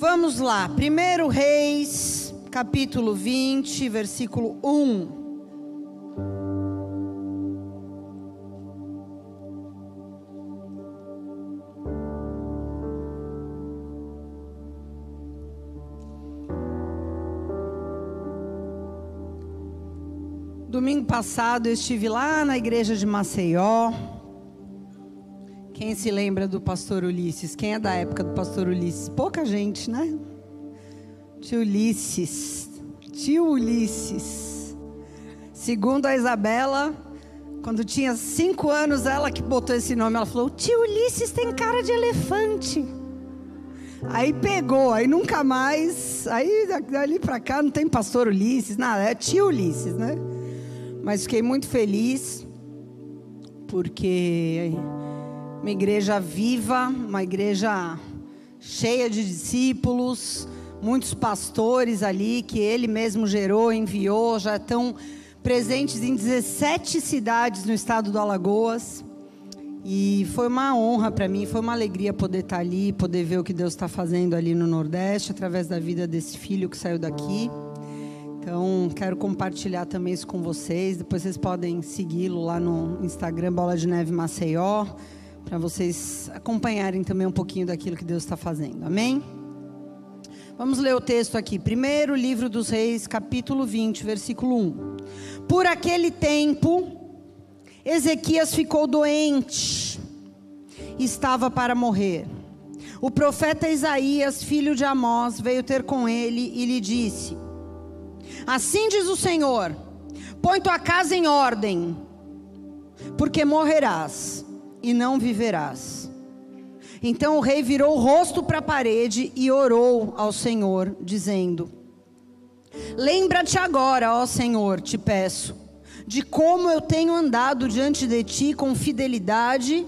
Vamos lá, 1 Reis, capítulo 20, versículo 1. Domingo passado eu estive lá na igreja de Maceió. Quem se lembra do pastor Ulisses? Quem é da época do pastor Ulisses? Pouca gente, né? Tio Ulisses. Tio Ulisses. Segundo a Isabela, quando tinha cinco anos, ela que botou esse nome, ela falou: Tio Ulisses tem cara de elefante. Aí pegou, aí nunca mais. Aí dali pra cá não tem pastor Ulisses, nada, é tio Ulisses, né? Mas fiquei muito feliz, porque uma igreja viva, uma igreja cheia de discípulos, muitos pastores ali que ele mesmo gerou, enviou, já estão presentes em 17 cidades no estado do Alagoas. E foi uma honra para mim, foi uma alegria poder estar ali, poder ver o que Deus está fazendo ali no Nordeste, através da vida desse filho que saiu daqui. Então, quero compartilhar também isso com vocês. Depois vocês podem segui-lo lá no Instagram, Bola de Neve Maceió, para vocês acompanharem também um pouquinho daquilo que Deus está fazendo. Amém? Vamos ler o texto aqui. Primeiro livro dos Reis, capítulo 20, versículo 1. Por aquele tempo, Ezequias ficou doente, estava para morrer. O profeta Isaías, filho de Amós, veio ter com ele e lhe disse: Assim diz o Senhor: põe tua casa em ordem, porque morrerás e não viverás. Então o rei virou o rosto para a parede e orou ao Senhor, dizendo: Lembra-te agora, ó Senhor, te peço, de como eu tenho andado diante de ti com fidelidade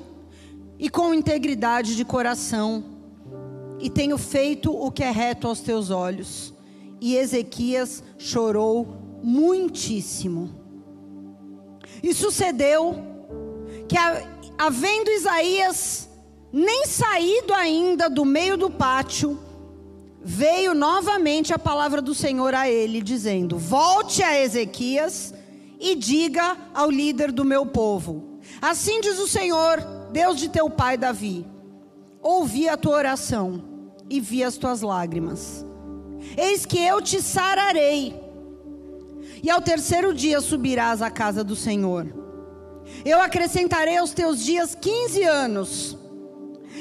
e com integridade de coração, e tenho feito o que é reto aos teus olhos e Ezequias chorou muitíssimo. E sucedeu que, havendo Isaías nem saído ainda do meio do pátio, veio novamente a palavra do Senhor a ele, dizendo: Volte a Ezequias e diga ao líder do meu povo: Assim diz o Senhor, Deus de teu pai Davi: Ouvi a tua oração e vi as tuas lágrimas Eis que eu te sararei, e ao terceiro dia subirás à casa do Senhor. Eu acrescentarei aos teus dias quinze anos,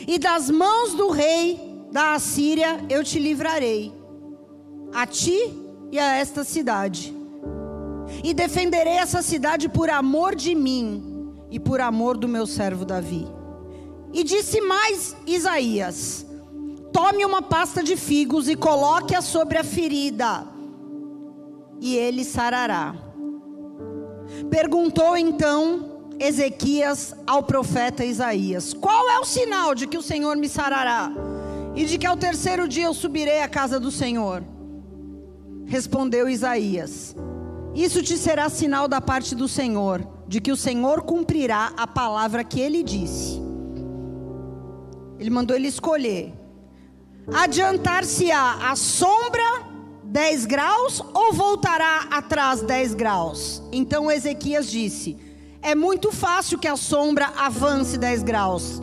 e das mãos do rei da Assíria eu te livrarei, a ti e a esta cidade. E defenderei essa cidade por amor de mim e por amor do meu servo Davi. E disse mais Isaías: Tome uma pasta de figos e coloque-a sobre a ferida, e ele sarará. Perguntou então Ezequias ao profeta Isaías: Qual é o sinal de que o Senhor me sarará? E de que ao terceiro dia eu subirei à casa do Senhor? Respondeu Isaías: Isso te será sinal da parte do Senhor, de que o Senhor cumprirá a palavra que ele disse. Ele mandou ele escolher Adiantar-se-á a sombra 10 graus ou voltará atrás 10 graus? Então Ezequias disse: É muito fácil que a sombra avance 10 graus.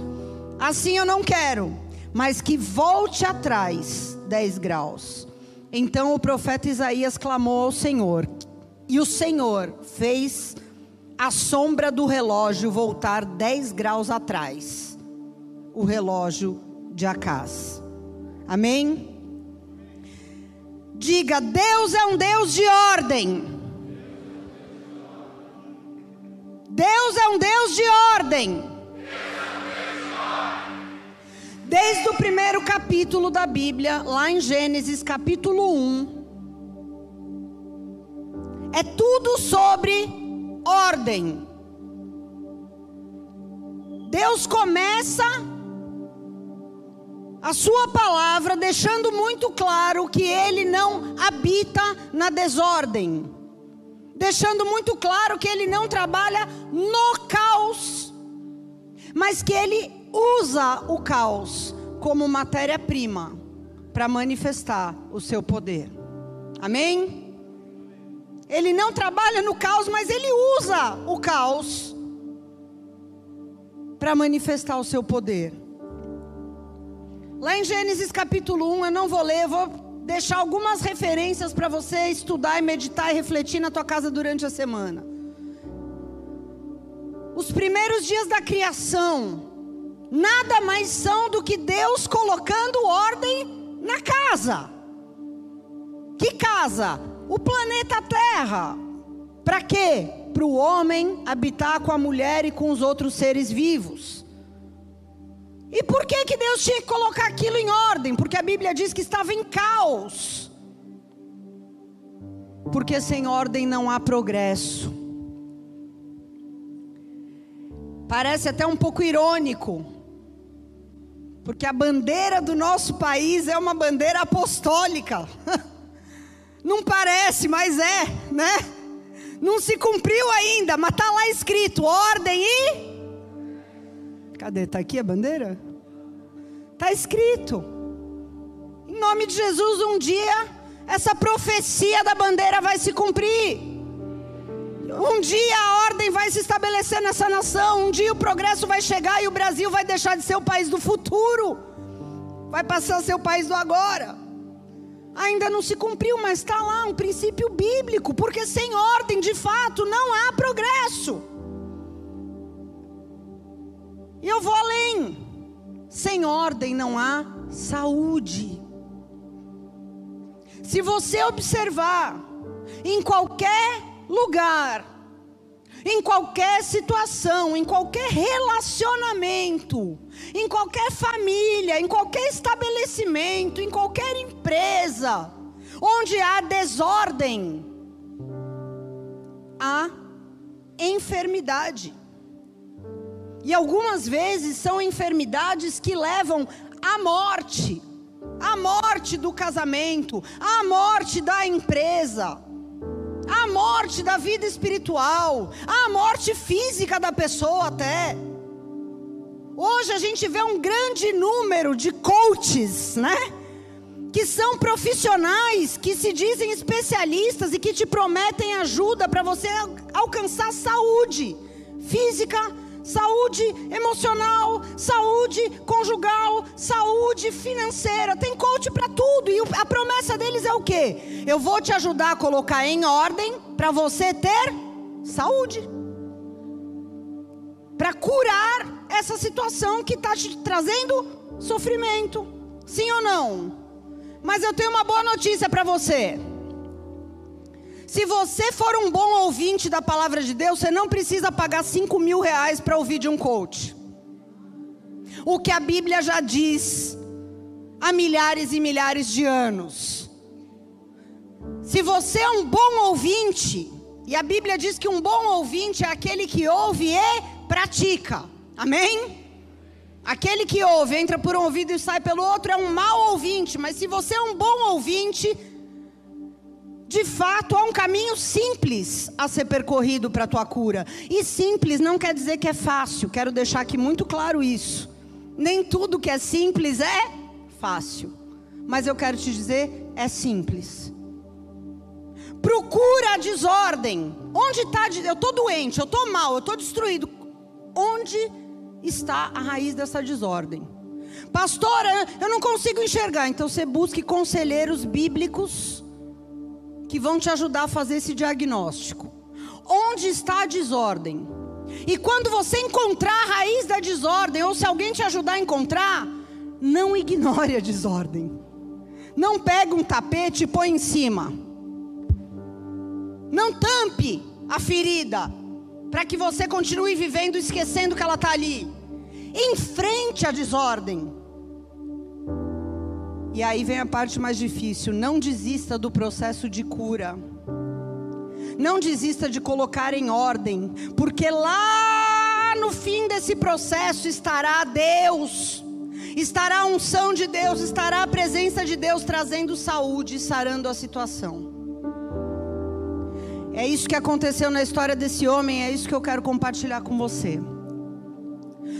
Assim eu não quero, mas que volte atrás 10 graus. Então o profeta Isaías clamou ao Senhor, e o Senhor fez a sombra do relógio voltar 10 graus atrás o relógio de Acás. Amém? Diga: Deus é um Deus de ordem. Deus é um Deus de ordem. Desde o primeiro capítulo da Bíblia, lá em Gênesis capítulo 1, é tudo sobre ordem. Deus começa a sua palavra, deixando muito claro que ele não habita na desordem, deixando muito claro que ele não trabalha no caos, mas que ele usa o caos como matéria-prima para manifestar o seu poder. Amém? Ele não trabalha no caos, mas ele usa o caos para manifestar o seu poder. Lá em Gênesis capítulo 1, eu não vou ler, vou deixar algumas referências para você estudar e meditar e refletir na tua casa durante a semana. Os primeiros dias da criação nada mais são do que Deus colocando ordem na casa. Que casa? O planeta Terra. Para quê? Para o homem habitar com a mulher e com os outros seres vivos. E por que, que Deus tinha que colocar aquilo em ordem? Porque a Bíblia diz que estava em caos. Porque sem ordem não há progresso. Parece até um pouco irônico. Porque a bandeira do nosso país é uma bandeira apostólica. Não parece, mas é, né? Não se cumpriu ainda, mas está lá escrito: ordem e. Cadê? Está aqui a bandeira? Está escrito. Em nome de Jesus, um dia, essa profecia da bandeira vai se cumprir. Um dia a ordem vai se estabelecer nessa nação. Um dia o progresso vai chegar e o Brasil vai deixar de ser o país do futuro. Vai passar a ser o país do agora ainda não se cumpriu, mas está lá um princípio bíblico, porque sem ordem, de fato, não há progresso. E eu vou além. Sem ordem não há saúde. Se você observar em qualquer lugar, em qualquer situação, em qualquer relacionamento, em qualquer família, em qualquer estabelecimento, em qualquer empresa, onde há desordem, há enfermidade. E algumas vezes são enfermidades que levam à morte, à morte do casamento, à morte da empresa a morte da vida espiritual, a morte física da pessoa até. Hoje a gente vê um grande número de coaches, né? Que são profissionais, que se dizem especialistas e que te prometem ajuda para você alcançar saúde física, saúde emocional, saúde conjugal, saúde financeira. Tem coach para tudo. E a promessa deles é o quê? Eu vou te ajudar a colocar em ordem para você ter saúde. Para curar essa situação que está te trazendo sofrimento. Sim ou não? Mas eu tenho uma boa notícia para você. Se você for um bom ouvinte da palavra de Deus, você não precisa pagar 5 mil reais para ouvir de um coach. O que a Bíblia já diz há milhares e milhares de anos. Se você é um bom ouvinte, e a Bíblia diz que um bom ouvinte é aquele que ouve e pratica. Amém? Aquele que ouve, entra por um ouvido e sai pelo outro, é um mau ouvinte. Mas se você é um bom ouvinte, de fato, há um caminho simples a ser percorrido para a tua cura. E simples não quer dizer que é fácil, quero deixar aqui muito claro isso. Nem tudo que é simples é fácil. Mas eu quero te dizer, é simples. Procura a desordem. Onde está? Eu estou doente, eu estou mal, eu estou destruído. Onde está a raiz dessa desordem? Pastora, eu não consigo enxergar. Então você busque conselheiros bíblicos que vão te ajudar a fazer esse diagnóstico. Onde está a desordem? E quando você encontrar a raiz da desordem, ou se alguém te ajudar a encontrar, não ignore a desordem. Não pegue um tapete e põe em cima. Não tampe a ferida, para que você continue vivendo esquecendo que ela está ali. Enfrente a desordem. E aí vem a parte mais difícil: não desista do processo de cura. Não desista de colocar em ordem, porque lá no fim desse processo estará Deus, estará a unção de Deus, estará a presença de Deus trazendo saúde e sarando a situação. É isso que aconteceu na história desse homem, é isso que eu quero compartilhar com você.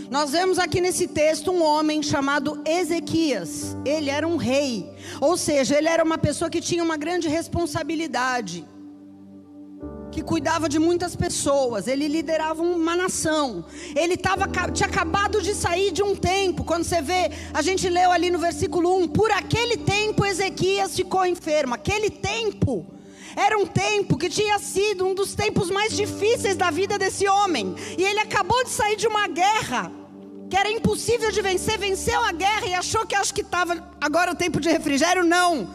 Nós vemos aqui nesse texto um homem chamado Ezequias. Ele era um rei, ou seja, ele era uma pessoa que tinha uma grande responsabilidade, que cuidava de muitas pessoas, ele liderava uma nação. Ele tava, tinha acabado de sair de um tempo, quando você vê, a gente leu ali no versículo 1: por aquele tempo Ezequias ficou enfermo. Aquele tempo era um tempo que tinha sido um dos tempos mais difíceis da vida desse homem. E ele acabou de sair de uma guerra que era impossível de vencer, venceu a guerra e achou que acho que estava agora o tempo de refrigério, não.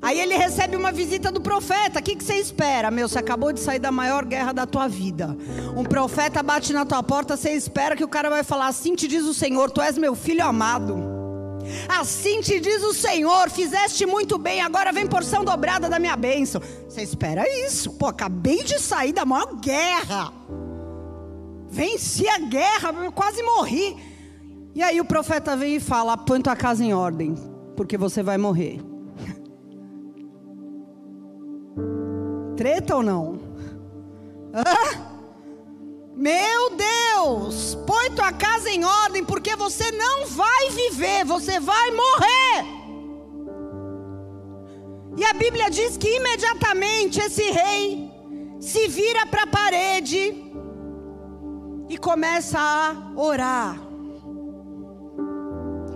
Aí ele recebe uma visita do profeta. O que, que você espera? Meu, você acabou de sair da maior guerra da tua vida. Um profeta bate na tua porta, você espera que o cara vai falar assim: te diz o Senhor, tu és meu filho amado. Assim te diz o Senhor: fizeste muito bem, agora vem porção dobrada da minha bênção. Você espera isso? Pô, acabei de sair da maior guerra. Venci a guerra, quase morri. E aí o profeta vem e fala: põe tua casa em ordem, porque você vai morrer. Treta ou não? Hã? Meu Deus, põe tua casa em ordem, porque você não vai viver, você vai morrer. E a Bíblia diz que imediatamente esse rei se vira para a parede e começa a orar.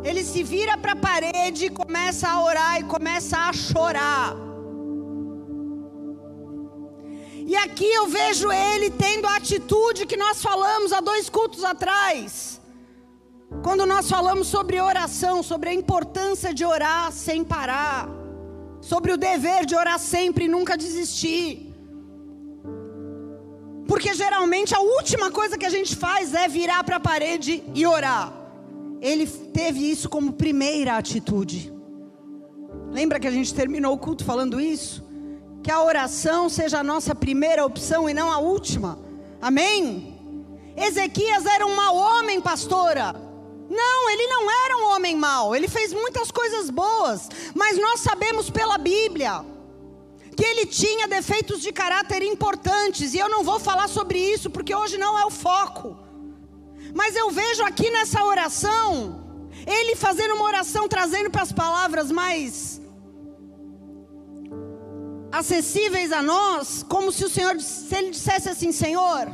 Ele se vira para a parede, começa a orar e começa a chorar. E aqui eu vejo ele tendo a atitude que nós falamos há dois cultos atrás. Quando nós falamos sobre oração, sobre a importância de orar sem parar, sobre o dever de orar sempre e nunca desistir. Porque geralmente a última coisa que a gente faz é virar para a parede e orar. Ele teve isso como primeira atitude. Lembra que a gente terminou o culto falando isso? Que a oração seja a nossa primeira opção e não a última. Amém? Ezequias era um mau homem, pastora. Não, ele não era um homem mau. Ele fez muitas coisas boas, mas nós sabemos pela Bíblia que ele tinha defeitos de caráter importantes, e eu não vou falar sobre isso porque hoje não é o foco. Mas eu vejo aqui nessa oração, ele fazendo uma oração trazendo para as palavras mais acessíveis a nós, como se o Senhor, se ele dissesse assim: Senhor,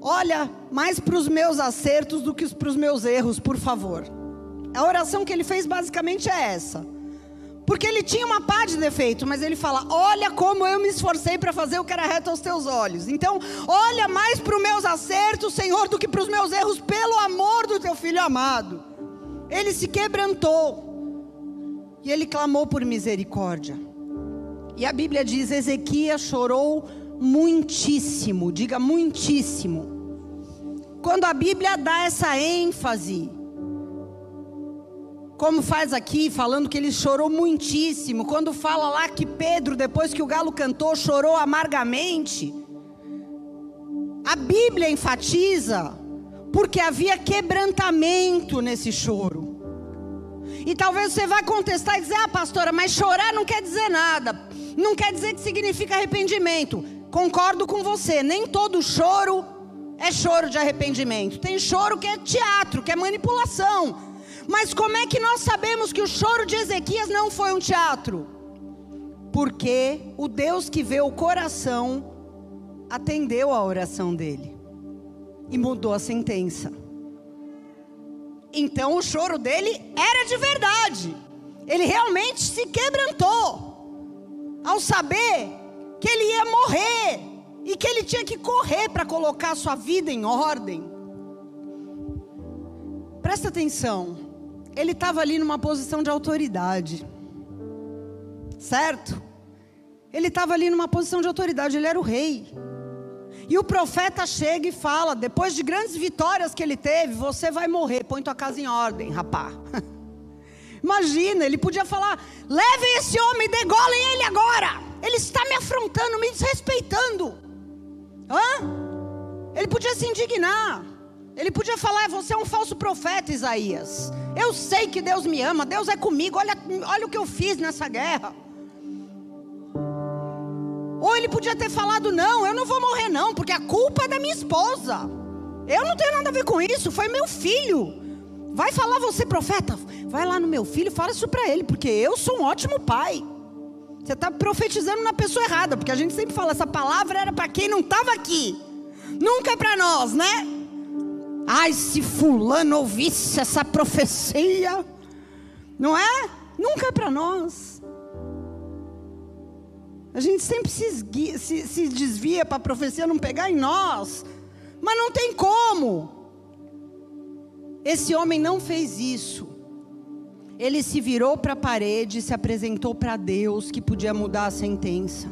olha mais para os meus acertos do que para os meus erros, por favor. A oração que ele fez basicamente é essa. Porque ele tinha uma pá de defeito, mas ele fala: Olha como eu me esforcei para fazer o que era reto aos teus olhos. Então, olha mais para os meus acertos, Senhor, do que para os meus erros, pelo amor do teu filho amado. Ele se quebrantou e ele clamou por misericórdia. E a Bíblia diz: Ezequias chorou muitíssimo, diga muitíssimo. Quando a Bíblia dá essa ênfase, como faz aqui, falando que ele chorou muitíssimo, quando fala lá que Pedro, depois que o galo cantou, chorou amargamente, a Bíblia enfatiza, porque havia quebrantamento nesse choro. E talvez você vá contestar e dizer: Ah, pastora, mas chorar não quer dizer nada não quer dizer que significa arrependimento. Concordo com você, nem todo choro é choro de arrependimento. Tem choro que é teatro, que é manipulação. Mas como é que nós sabemos que o choro de Ezequias não foi um teatro? Porque o Deus que vê o coração atendeu a oração dele e mudou a sentença. Então o choro dele era de verdade. Ele realmente se quebrantou ao saber que ele ia morrer e que ele tinha que correr para colocar sua vida em ordem. Presta atenção, ele estava ali numa posição de autoridade, certo? Ele estava ali numa posição de autoridade, ele era o rei. E o profeta chega e fala: depois de grandes vitórias que ele teve, você vai morrer, põe tua casa em ordem, rapá. Imagina, ele podia falar: levem esse homem, degolem ele agora. Ele está me afrontando, me desrespeitando. Hã? Ele podia se indignar. Ele podia falar: você é um falso profeta, Isaías. Eu sei que Deus me ama, Deus é comigo. Olha, olha o que eu fiz nessa guerra. Ou ele podia ter falado: não, eu não vou morrer, não, porque a culpa é da minha esposa. Eu não tenho nada a ver com isso, foi meu filho. Vai falar você, profeta, vai lá no meu filho, fala isso para ele, porque eu sou um ótimo pai. Você está profetizando na pessoa errada, porque a gente sempre fala, essa palavra era para quem não estava aqui. Nunca é para nós, né? Ai, se fulano ouvisse essa profecia, não é? Nunca é para nós. A gente sempre se, se, se desvia para a profecia não pegar em nós, mas não tem como. Esse homem não fez isso. Ele se virou para a parede e se apresentou para Deus que podia mudar a sentença.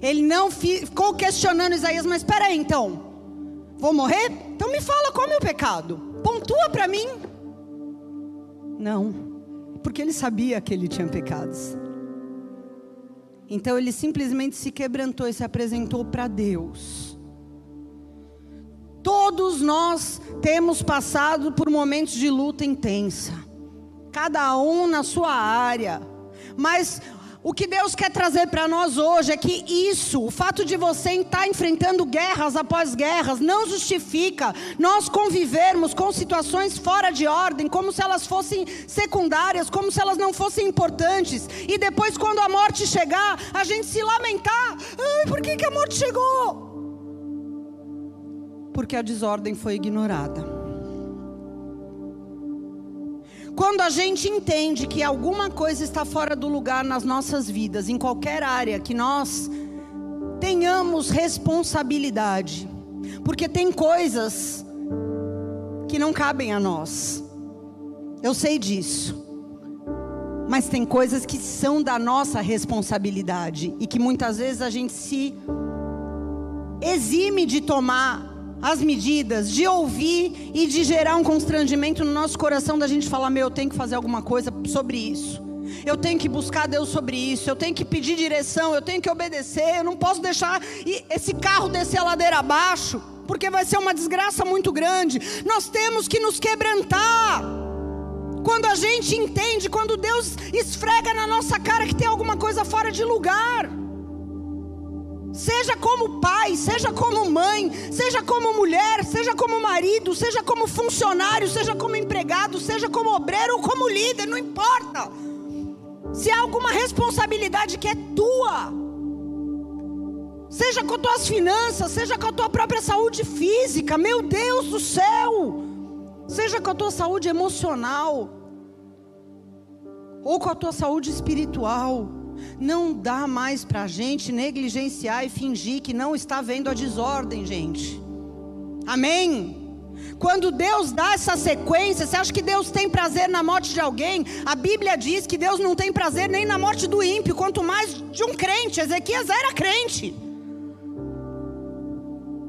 Ele não ficou questionando Isaías, mas espera aí então. Vou morrer? Então me fala qual é o meu pecado. Pontua para mim. Não, porque ele sabia que ele tinha pecados. Então ele simplesmente se quebrantou e se apresentou para Deus. Todos nós temos passado por momentos de luta intensa, cada um na sua área, mas o que Deus quer trazer para nós hoje é que isso, o fato de você estar enfrentando guerras após guerras, não justifica nós convivermos com situações fora de ordem, como se elas fossem secundárias, como se elas não fossem importantes, e depois, quando a morte chegar, a gente se lamentar: ai, por que, que a morte chegou? Porque a desordem foi ignorada. Quando a gente entende que alguma coisa está fora do lugar nas nossas vidas, em qualquer área que nós tenhamos responsabilidade, porque tem coisas que não cabem a nós. Eu sei disso. Mas tem coisas que são da nossa responsabilidade e que muitas vezes a gente se exime de tomar as medidas, de ouvir e de gerar um constrangimento no nosso coração da gente falar: meu, eu tenho que fazer alguma coisa sobre isso. Eu tenho que buscar Deus sobre isso, eu tenho que pedir direção, eu tenho que obedecer, eu não posso deixar esse carro descer a ladeira abaixo, porque vai ser uma desgraça muito grande. Nós temos que nos quebrantar. Quando a gente entende, quando Deus esfrega na nossa cara que tem alguma coisa fora de lugar. Seja como pai, seja como mãe, seja como mulher, seja como marido, seja como funcionário, seja como empregado, seja como obreiro ou como líder, não importa. Se há alguma responsabilidade que é tua, seja com tuas finanças, seja com a tua própria saúde física, meu Deus do céu, seja com a tua saúde emocional, ou com a tua saúde espiritual. Não dá mais para a gente negligenciar e fingir que não está vendo a desordem, gente. Amém? Quando Deus dá essa sequência, você acha que Deus tem prazer na morte de alguém? A Bíblia diz que Deus não tem prazer nem na morte do ímpio, quanto mais de um crente. Ezequias era crente.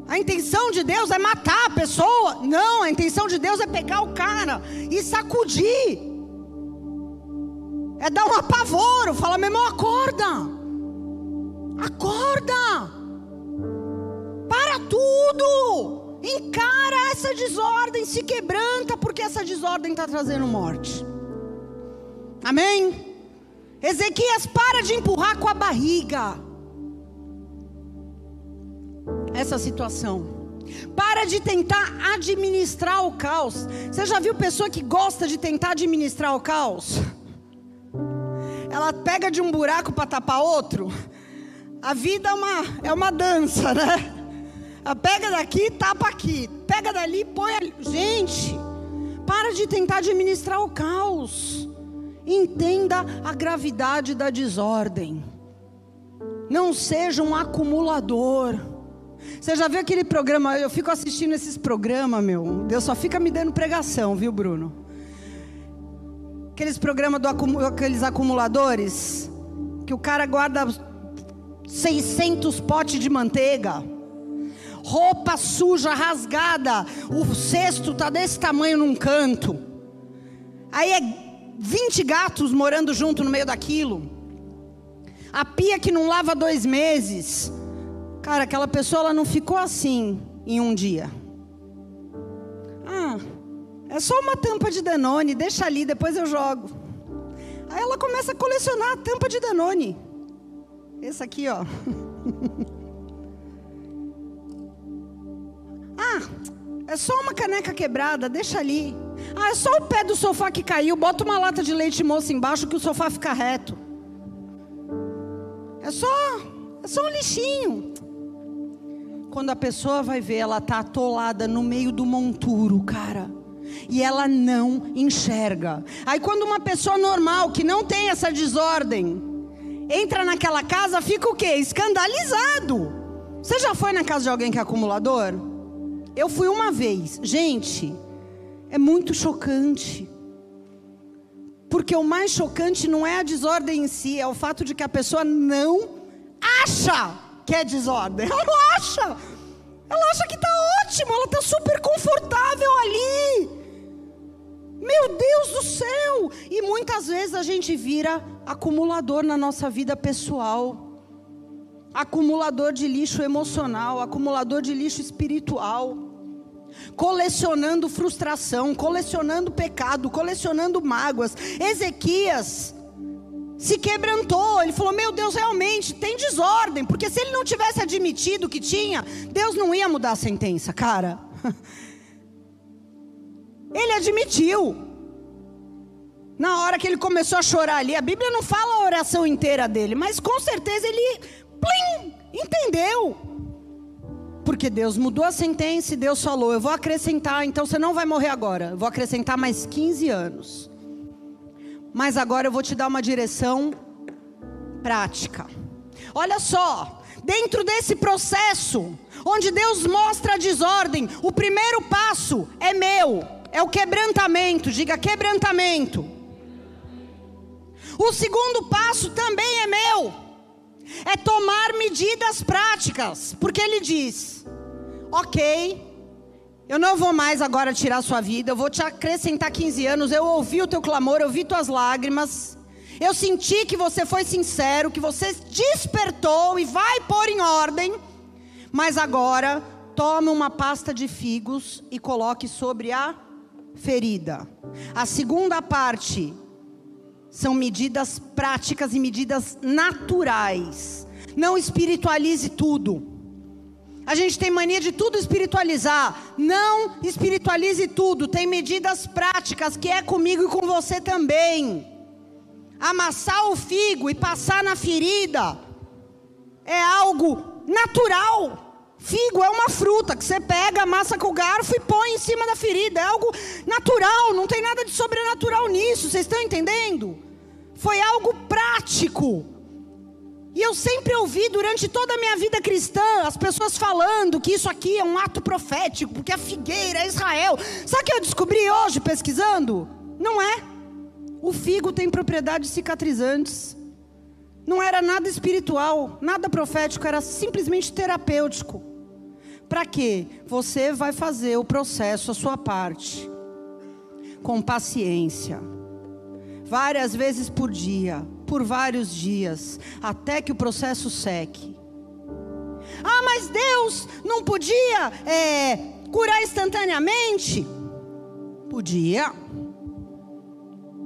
A intenção de Deus é matar a pessoa? Não, a intenção de Deus é pegar o cara e sacudir é dar um apavoro, falar, meu irmão, acorda. Acorda. Para tudo. Encara essa desordem, se quebranta, porque essa desordem está trazendo morte. Amém? Ezequias, para de empurrar com a barriga. Essa situação. Para de tentar administrar o caos. Você já viu pessoa que gosta de tentar administrar o caos? Ela pega de um buraco para tapar outro. A vida é uma, é uma dança, né? Ela pega daqui, tapa aqui. Pega dali, põe ali. Gente, para de tentar administrar o caos. Entenda a gravidade da desordem. Não seja um acumulador. Você já viu aquele programa? Eu fico assistindo esses programas, meu. Deus só fica me dando pregação, viu, Bruno? Aqueles programas do aqueles acumuladores que o cara guarda 600 potes de manteiga. Roupa suja, rasgada. O cesto tá desse tamanho num canto. Aí é 20 gatos morando junto no meio daquilo. A pia que não lava dois meses. Cara, aquela pessoa ela não ficou assim em um dia. É só uma tampa de Danone, deixa ali, depois eu jogo. Aí ela começa a colecionar a tampa de Danone. Esse aqui, ó. Ah, é só uma caneca quebrada, deixa ali. Ah, é só o pé do sofá que caiu, bota uma lata de leite moça embaixo que o sofá fica reto. É só, é só um lixinho. Quando a pessoa vai ver, ela tá atolada no meio do monturo, cara. E ela não enxerga. Aí quando uma pessoa normal, que não tem essa desordem, entra naquela casa, fica o quê? Escandalizado. Você já foi na casa de alguém que é acumulador? Eu fui uma vez. Gente, é muito chocante. Porque o mais chocante não é a desordem em si, é o fato de que a pessoa não acha que é desordem. Ela não acha. Ela acha que está ótimo, ela está super confortável ali. Meu Deus do céu! E muitas vezes a gente vira acumulador na nossa vida pessoal acumulador de lixo emocional, acumulador de lixo espiritual, colecionando frustração, colecionando pecado, colecionando mágoas. Ezequias se quebrantou, ele falou: Meu Deus, realmente tem desordem, porque se ele não tivesse admitido que tinha, Deus não ia mudar a sentença, cara. Ele admitiu. Na hora que ele começou a chorar ali, a Bíblia não fala a oração inteira dele, mas com certeza ele plim, entendeu. Porque Deus mudou a sentença e Deus falou: Eu vou acrescentar, então você não vai morrer agora. Eu vou acrescentar mais 15 anos. Mas agora eu vou te dar uma direção prática. Olha só, dentro desse processo, onde Deus mostra a desordem, o primeiro passo é meu, é o quebrantamento. Diga quebrantamento. O segundo passo também é meu é tomar medidas práticas, porque ele diz: ok, eu não vou mais agora tirar sua vida, eu vou te acrescentar 15 anos. Eu ouvi o teu clamor, eu vi tuas lágrimas. Eu senti que você foi sincero, que você despertou e vai pôr em ordem. Mas agora, tome uma pasta de figos e coloque sobre a ferida. A segunda parte são medidas práticas e medidas naturais. Não espiritualize tudo. A gente tem mania de tudo espiritualizar. Não espiritualize tudo. Tem medidas práticas que é comigo e com você também. Amassar o figo e passar na ferida é algo natural. Figo é uma fruta que você pega, amassa com o garfo e põe em cima da ferida. É algo natural, não tem nada de sobrenatural nisso. Vocês estão entendendo? Foi algo prático. E eu sempre ouvi durante toda a minha vida cristã as pessoas falando que isso aqui é um ato profético, porque a figueira é Israel. Sabe o que eu descobri hoje pesquisando? Não é. O figo tem propriedades cicatrizantes. Não era nada espiritual, nada profético, era simplesmente terapêutico. Para quê? Você vai fazer o processo, a sua parte, com paciência, várias vezes por dia, por vários dias, até que o processo seque. Ah, mas Deus não podia é, curar instantaneamente? Podia.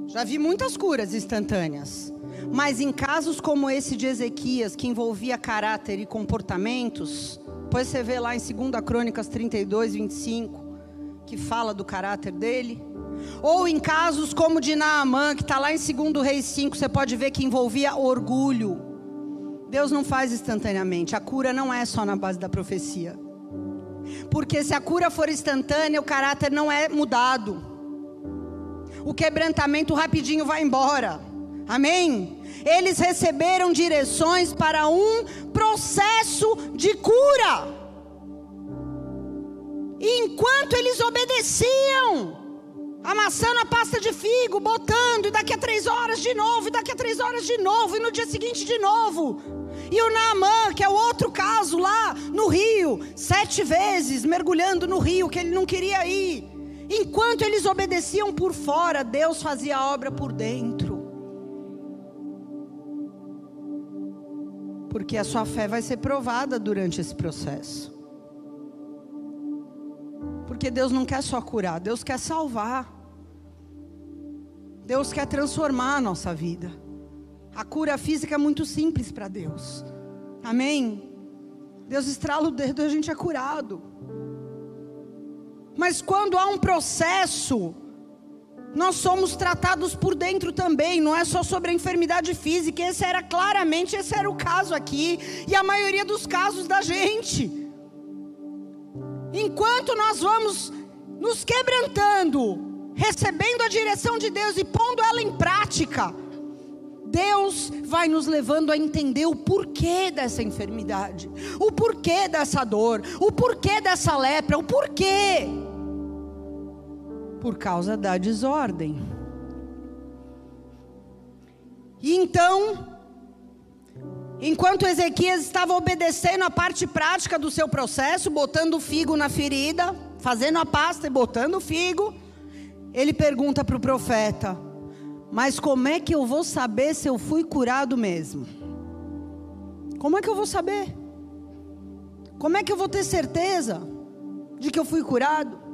Já vi muitas curas instantâneas. Mas em casos como esse de Ezequias, que envolvia caráter e comportamentos, depois você vê lá em 2 Crônicas 32, 25, que fala do caráter dele. Ou em casos como de Naamã, que está lá em 2 Reis 5, você pode ver que envolvia orgulho. Deus não faz instantaneamente. A cura não é só na base da profecia. Porque se a cura for instantânea, o caráter não é mudado. O quebrantamento rapidinho vai embora. Amém? eles receberam direções para um processo de cura. E enquanto eles obedeciam, amassando a pasta de figo, botando, e daqui a três horas de novo, e daqui a três horas de novo, e no dia seguinte de novo. E o Naamã, que é o outro caso lá no rio, sete vezes mergulhando no rio, que ele não queria ir. Enquanto eles obedeciam por fora, Deus fazia a obra por dentro. Porque a sua fé vai ser provada durante esse processo. Porque Deus não quer só curar, Deus quer salvar. Deus quer transformar a nossa vida. A cura física é muito simples para Deus. Amém? Deus estrala o dedo e a gente é curado. Mas quando há um processo, nós somos tratados por dentro também, não é só sobre a enfermidade física, esse era claramente, esse era o caso aqui, e a maioria dos casos da gente. Enquanto nós vamos nos quebrantando, recebendo a direção de Deus e pondo ela em prática, Deus vai nos levando a entender o porquê dessa enfermidade, o porquê dessa dor, o porquê dessa lepra, o porquê. Por causa da desordem. E então, enquanto Ezequias estava obedecendo a parte prática do seu processo, botando o figo na ferida, fazendo a pasta e botando o figo, ele pergunta para o profeta: mas como é que eu vou saber se eu fui curado mesmo? Como é que eu vou saber? Como é que eu vou ter certeza de que eu fui curado?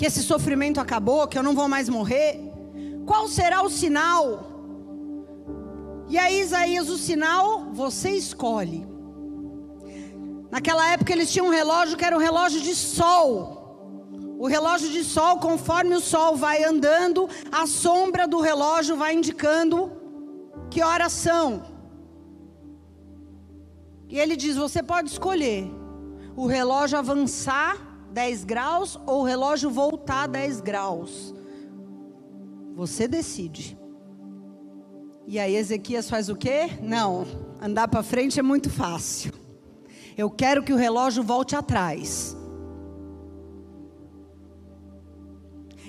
Que esse sofrimento acabou, que eu não vou mais morrer? Qual será o sinal? E aí, Isaías, o sinal você escolhe. Naquela época eles tinham um relógio que era um relógio de sol. O relógio de sol, conforme o sol vai andando, a sombra do relógio vai indicando que horas são. E ele diz: você pode escolher o relógio avançar 10 graus ou o relógio voltar 10 graus. Você decide. E aí Ezequias faz o quê? Não, andar para frente é muito fácil. Eu quero que o relógio volte atrás.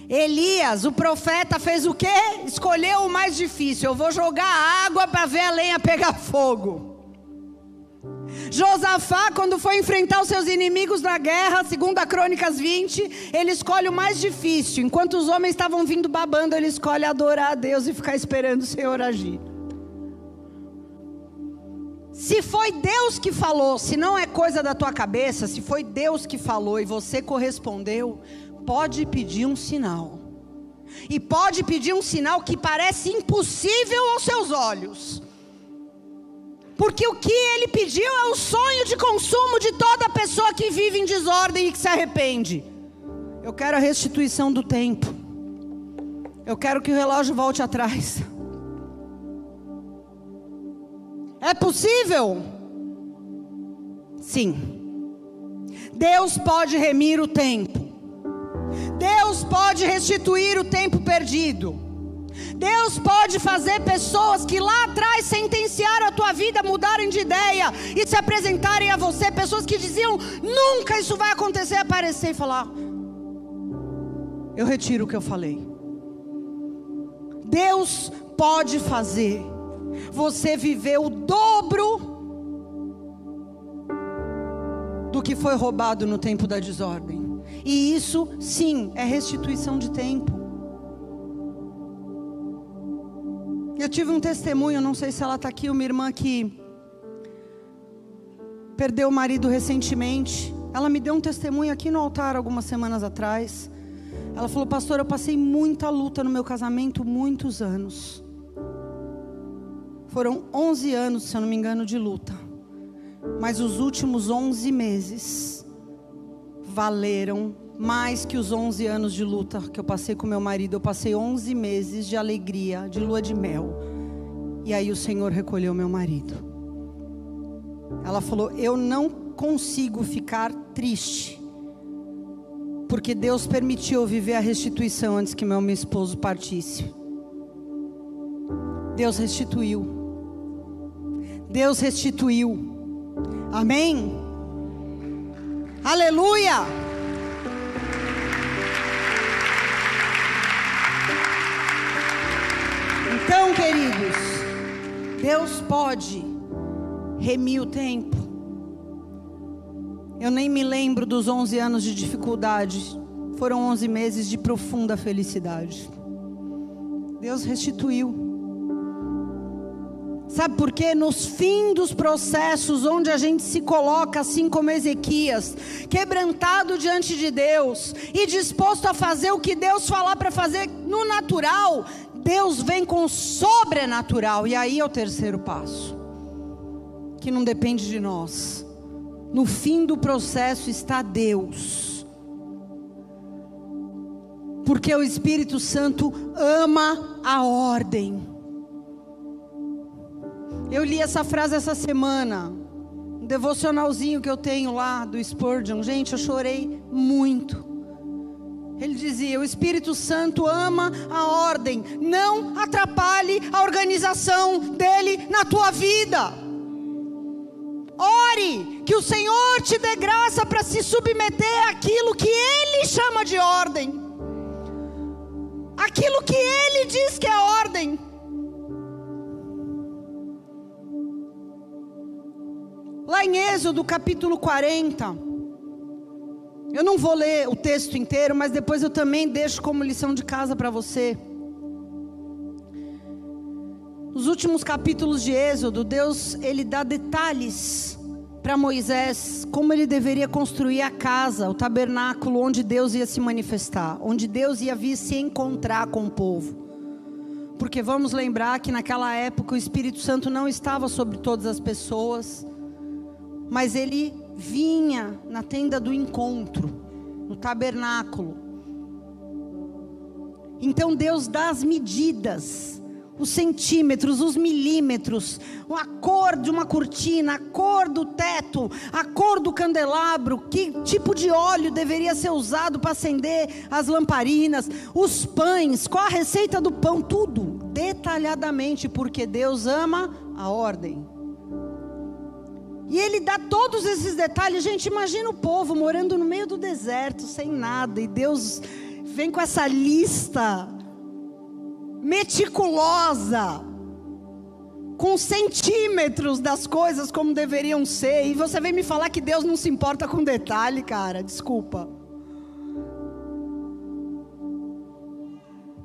Elias, o profeta, fez o quê? Escolheu o mais difícil. Eu vou jogar água para ver a lenha pegar fogo. Josafá, quando foi enfrentar os seus inimigos na guerra, segundo a Crônicas 20, ele escolhe o mais difícil. Enquanto os homens estavam vindo babando, ele escolhe adorar a Deus e ficar esperando o Senhor agir. Se foi Deus que falou, se não é coisa da tua cabeça, se foi Deus que falou e você correspondeu, pode pedir um sinal. E pode pedir um sinal que parece impossível aos seus olhos. Porque o que ele pediu é o sonho de consumo de toda pessoa que vive em desordem e que se arrepende. Eu quero a restituição do tempo. Eu quero que o relógio volte atrás. É possível? Sim. Deus pode remir o tempo. Deus pode restituir o tempo perdido. Deus pode fazer pessoas que lá atrás sentenciaram a tua vida mudarem de ideia e se apresentarem a você, pessoas que diziam nunca isso vai acontecer, aparecer e falar: Eu retiro o que eu falei. Deus pode fazer você viver o dobro do que foi roubado no tempo da desordem. E isso, sim, é restituição de tempo. Eu tive um testemunho, não sei se ela está aqui, uma irmã que perdeu o marido recentemente. Ela me deu um testemunho aqui no altar algumas semanas atrás. Ela falou, pastor, eu passei muita luta no meu casamento, muitos anos. Foram 11 anos, se eu não me engano, de luta. Mas os últimos 11 meses valeram mais que os 11 anos de luta que eu passei com meu marido. Eu passei 11 meses de alegria, de lua de mel. E aí o Senhor recolheu meu marido. Ela falou: Eu não consigo ficar triste. Porque Deus permitiu eu viver a restituição antes que meu, esposo partisse. Deus restituiu. Deus restituiu. Amém? Aleluia! Então, queridos, Deus pode remir o tempo. Eu nem me lembro dos 11 anos de dificuldade. Foram 11 meses de profunda felicidade. Deus restituiu. Sabe por quê? Nos fins dos processos, onde a gente se coloca, assim como Ezequias, quebrantado diante de Deus e disposto a fazer o que Deus falar para fazer no natural, Deus vem com o sobrenatural. E aí é o terceiro passo, que não depende de nós. No fim do processo está Deus. Porque o Espírito Santo ama a ordem. Eu li essa frase essa semana, um devocionalzinho que eu tenho lá do Spurgeon. Gente, eu chorei muito. Dizia: o Espírito Santo ama a ordem, não atrapalhe a organização dele na tua vida. Ore, que o Senhor te dê graça para se submeter àquilo que Ele chama de ordem, aquilo que Ele diz que é ordem. Lá em Êxodo capítulo 40, eu não vou ler o texto inteiro, mas depois eu também deixo como lição de casa para você. Nos últimos capítulos de Êxodo, Deus ele dá detalhes para Moisés como ele deveria construir a casa, o tabernáculo onde Deus ia se manifestar, onde Deus ia vir se encontrar com o povo. Porque vamos lembrar que naquela época o Espírito Santo não estava sobre todas as pessoas, mas ele vinha na tenda do encontro, no tabernáculo. Então Deus dá as medidas os centímetros, os milímetros, a cor de uma cortina, a cor do teto, a cor do candelabro, que tipo de óleo deveria ser usado para acender as lamparinas, os pães, qual a receita do pão, tudo detalhadamente, porque Deus ama a ordem. E ele dá todos esses detalhes. Gente, imagina o povo morando no meio do deserto, sem nada, e Deus vem com essa lista meticulosa, com centímetros das coisas como deveriam ser, e você vem me falar que Deus não se importa com detalhe, cara, desculpa.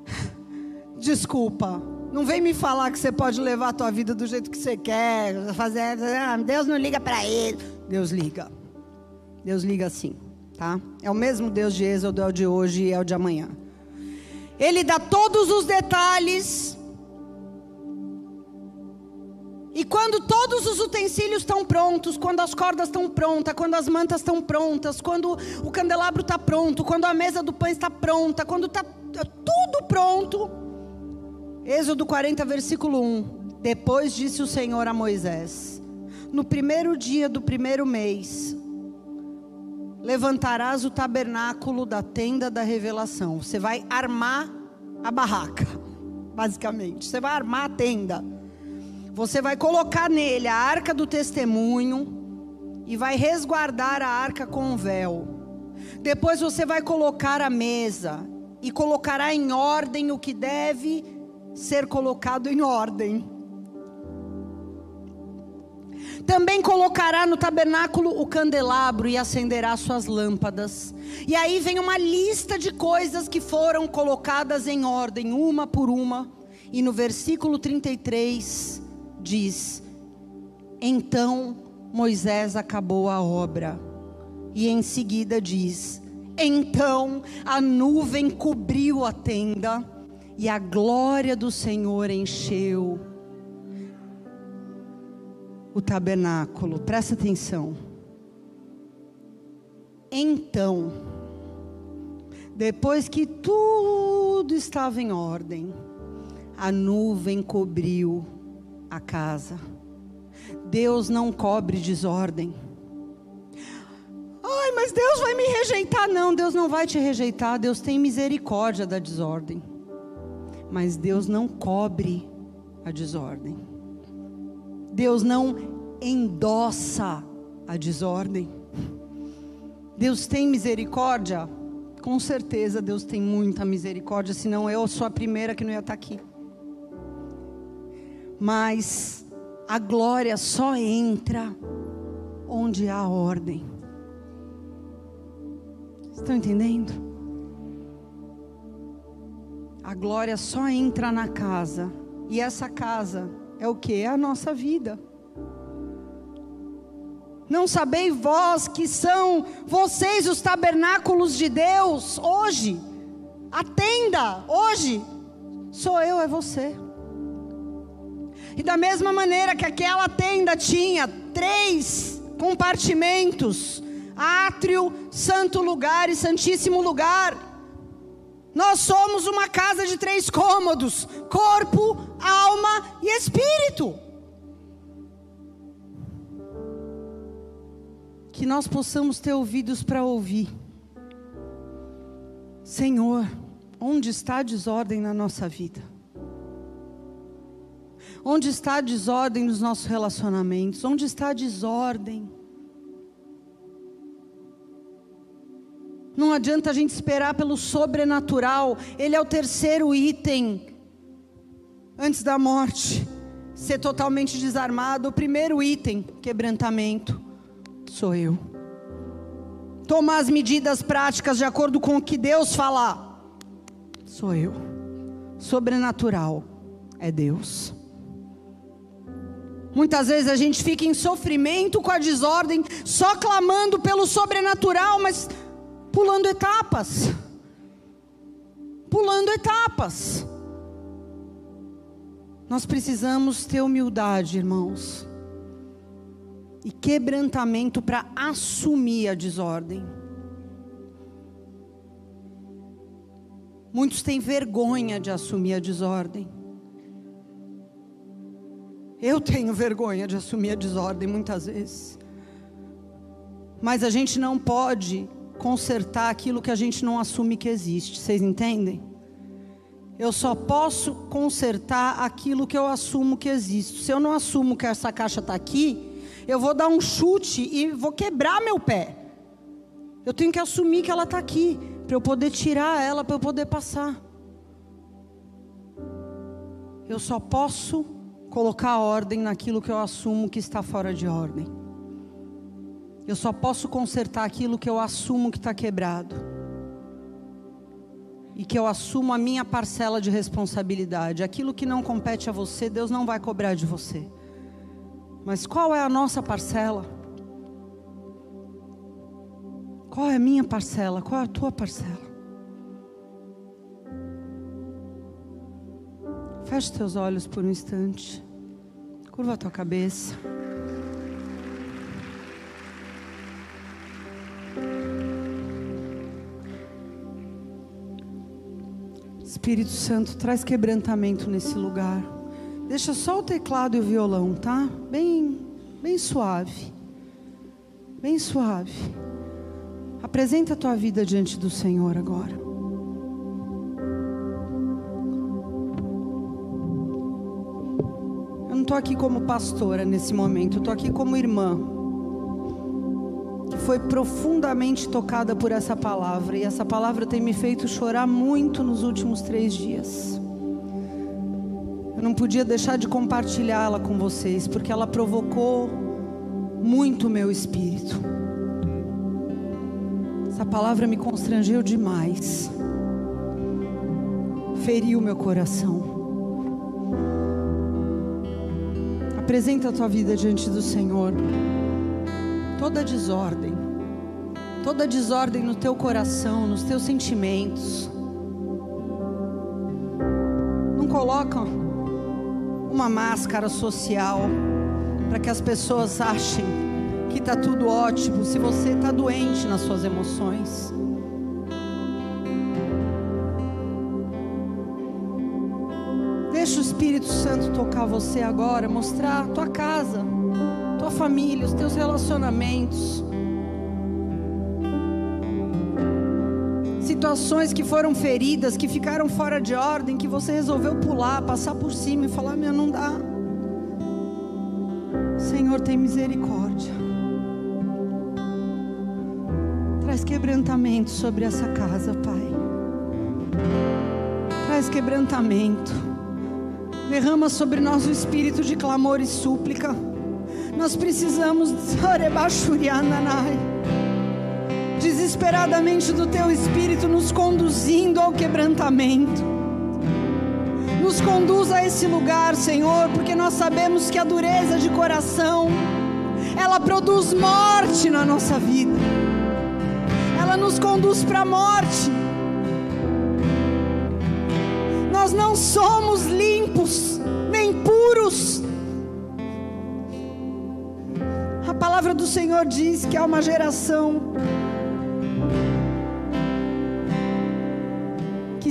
Desculpa. Não vem me falar que você pode levar a tua vida do jeito que você quer, fazer, ah, Deus não liga para ele. Deus liga. Deus liga sim, tá? É o mesmo Deus de Êxodo, é o de hoje e é o de amanhã. Ele dá todos os detalhes. E quando todos os utensílios estão prontos, quando as cordas estão prontas, quando as mantas estão prontas, quando o candelabro está pronto, quando a mesa do pão está pronta, quando está tudo pronto. Êxodo 40, versículo 1. Depois disse o Senhor a Moisés: No primeiro dia do primeiro mês, levantarás o tabernáculo da tenda da revelação. Você vai armar a barraca, basicamente. Você vai armar a tenda. Você vai colocar nele a arca do testemunho e vai resguardar a arca com o véu. Depois você vai colocar a mesa e colocará em ordem o que deve ser colocado em ordem. Também colocará no tabernáculo o candelabro e acenderá suas lâmpadas. E aí vem uma lista de coisas que foram colocadas em ordem, uma por uma. E no versículo 33 diz: Então Moisés acabou a obra. E em seguida diz: Então a nuvem cobriu a tenda, e a glória do Senhor encheu o tabernáculo. Presta atenção. Então, depois que tudo estava em ordem, a nuvem cobriu a casa. Deus não cobre desordem. Ai, mas Deus vai me rejeitar. Não, Deus não vai te rejeitar. Deus tem misericórdia da desordem. Mas Deus não cobre a desordem. Deus não endossa a desordem. Deus tem misericórdia? Com certeza Deus tem muita misericórdia, senão eu sou a primeira que não ia estar aqui. Mas a glória só entra onde há ordem. Estão entendendo? A glória só entra na casa. E essa casa é o que? É a nossa vida. Não sabeis vós que são vocês os tabernáculos de Deus hoje? A tenda hoje sou eu, é você. E da mesma maneira que aquela tenda tinha três compartimentos: átrio, santo lugar e santíssimo lugar. Nós somos uma casa de três cômodos: corpo, alma e espírito. Que nós possamos ter ouvidos para ouvir. Senhor, onde está a desordem na nossa vida? Onde está a desordem nos nossos relacionamentos? Onde está a desordem? Não adianta a gente esperar pelo sobrenatural, ele é o terceiro item antes da morte. Ser totalmente desarmado, o primeiro item, quebrantamento, sou eu. Tomar as medidas práticas de acordo com o que Deus falar, sou eu. Sobrenatural é Deus. Muitas vezes a gente fica em sofrimento com a desordem, só clamando pelo sobrenatural, mas pulando etapas. Pulando etapas. Nós precisamos ter humildade, irmãos, e quebrantamento para assumir a desordem. Muitos têm vergonha de assumir a desordem. Eu tenho vergonha de assumir a desordem muitas vezes. Mas a gente não pode consertar aquilo que a gente não assume que existe. Vocês entendem? Eu só posso consertar aquilo que eu assumo que existe. Se eu não assumo que essa caixa está aqui, eu vou dar um chute e vou quebrar meu pé. Eu tenho que assumir que ela está aqui, para eu poder tirar ela, para eu poder passar. Eu só posso colocar ordem naquilo que eu assumo que está fora de ordem. Eu só posso consertar aquilo que eu assumo que está quebrado. E que eu assumo a minha parcela de responsabilidade. Aquilo que não compete a você, Deus não vai cobrar de você. Mas qual é a nossa parcela? Qual é a minha parcela? Qual é a tua parcela? Feche teus olhos por um instante. Curva a tua cabeça. Espírito Santo, traz quebrantamento nesse lugar. Deixa só o teclado e o violão, tá? Bem, bem suave. Bem suave. Apresenta a tua vida diante do Senhor agora. estou aqui como pastora nesse momento, estou aqui como irmã, foi profundamente tocada por essa palavra, e essa palavra tem me feito chorar muito nos últimos três dias. Eu não podia deixar de compartilhá-la com vocês, porque ela provocou muito meu espírito. Essa palavra me constrangeu demais, feriu meu coração. Apresenta a tua vida diante do Senhor. Toda desordem, toda desordem no teu coração, nos teus sentimentos. Não coloca uma máscara social para que as pessoas achem que está tudo ótimo se você está doente nas suas emoções. Espírito Santo tocar você agora, mostrar a tua casa, tua família, os teus relacionamentos. Situações que foram feridas, que ficaram fora de ordem, que você resolveu pular, passar por cima e falar: Meu, não dá. Senhor, tem misericórdia. Traz quebrantamento sobre essa casa, Pai. Traz quebrantamento. Derrama sobre nós o espírito de clamor e súplica. Nós precisamos desesperadamente do teu espírito nos conduzindo ao quebrantamento. Nos conduz a esse lugar, Senhor, porque nós sabemos que a dureza de coração ela produz morte na nossa vida. Ela nos conduz para a morte nós não somos limpos nem puros. A palavra do Senhor diz que há uma geração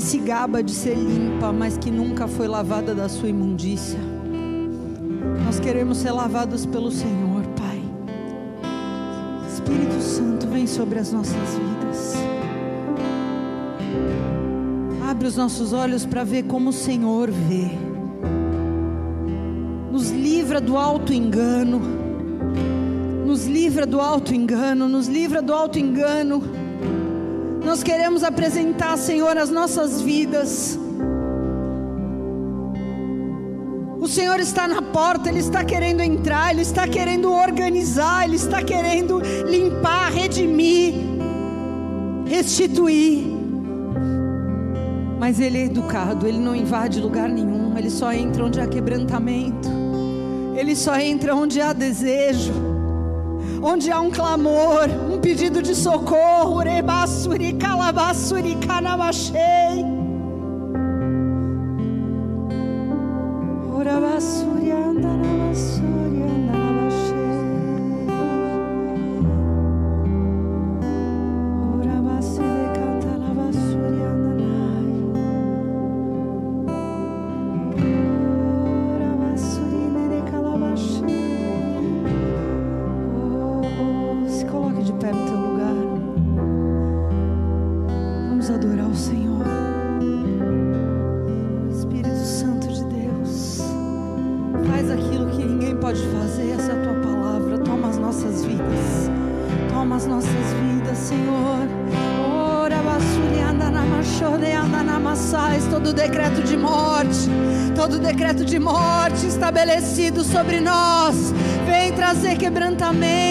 se gaba de ser limpa, mas que nunca foi lavada da sua imundícia. Nós queremos ser lavados pelo Senhor, Pai. Espírito Santo, vem sobre as nossas vidas. Abre os nossos olhos para ver como o Senhor vê. Nos livra do alto engano. Nos livra do alto engano, nos livra do alto engano. Nós queremos apresentar, Senhor, as nossas vidas. O Senhor está na porta, Ele está querendo entrar, Ele está querendo organizar, Ele está querendo limpar, redimir, restituir. Mas Ele é educado, Ele não invade lugar nenhum, Ele só entra onde há quebrantamento, Ele só entra onde há desejo, onde há um clamor, um pedido de socorro. Rebassuri, sobre nós. Vem trazer quebrantamento.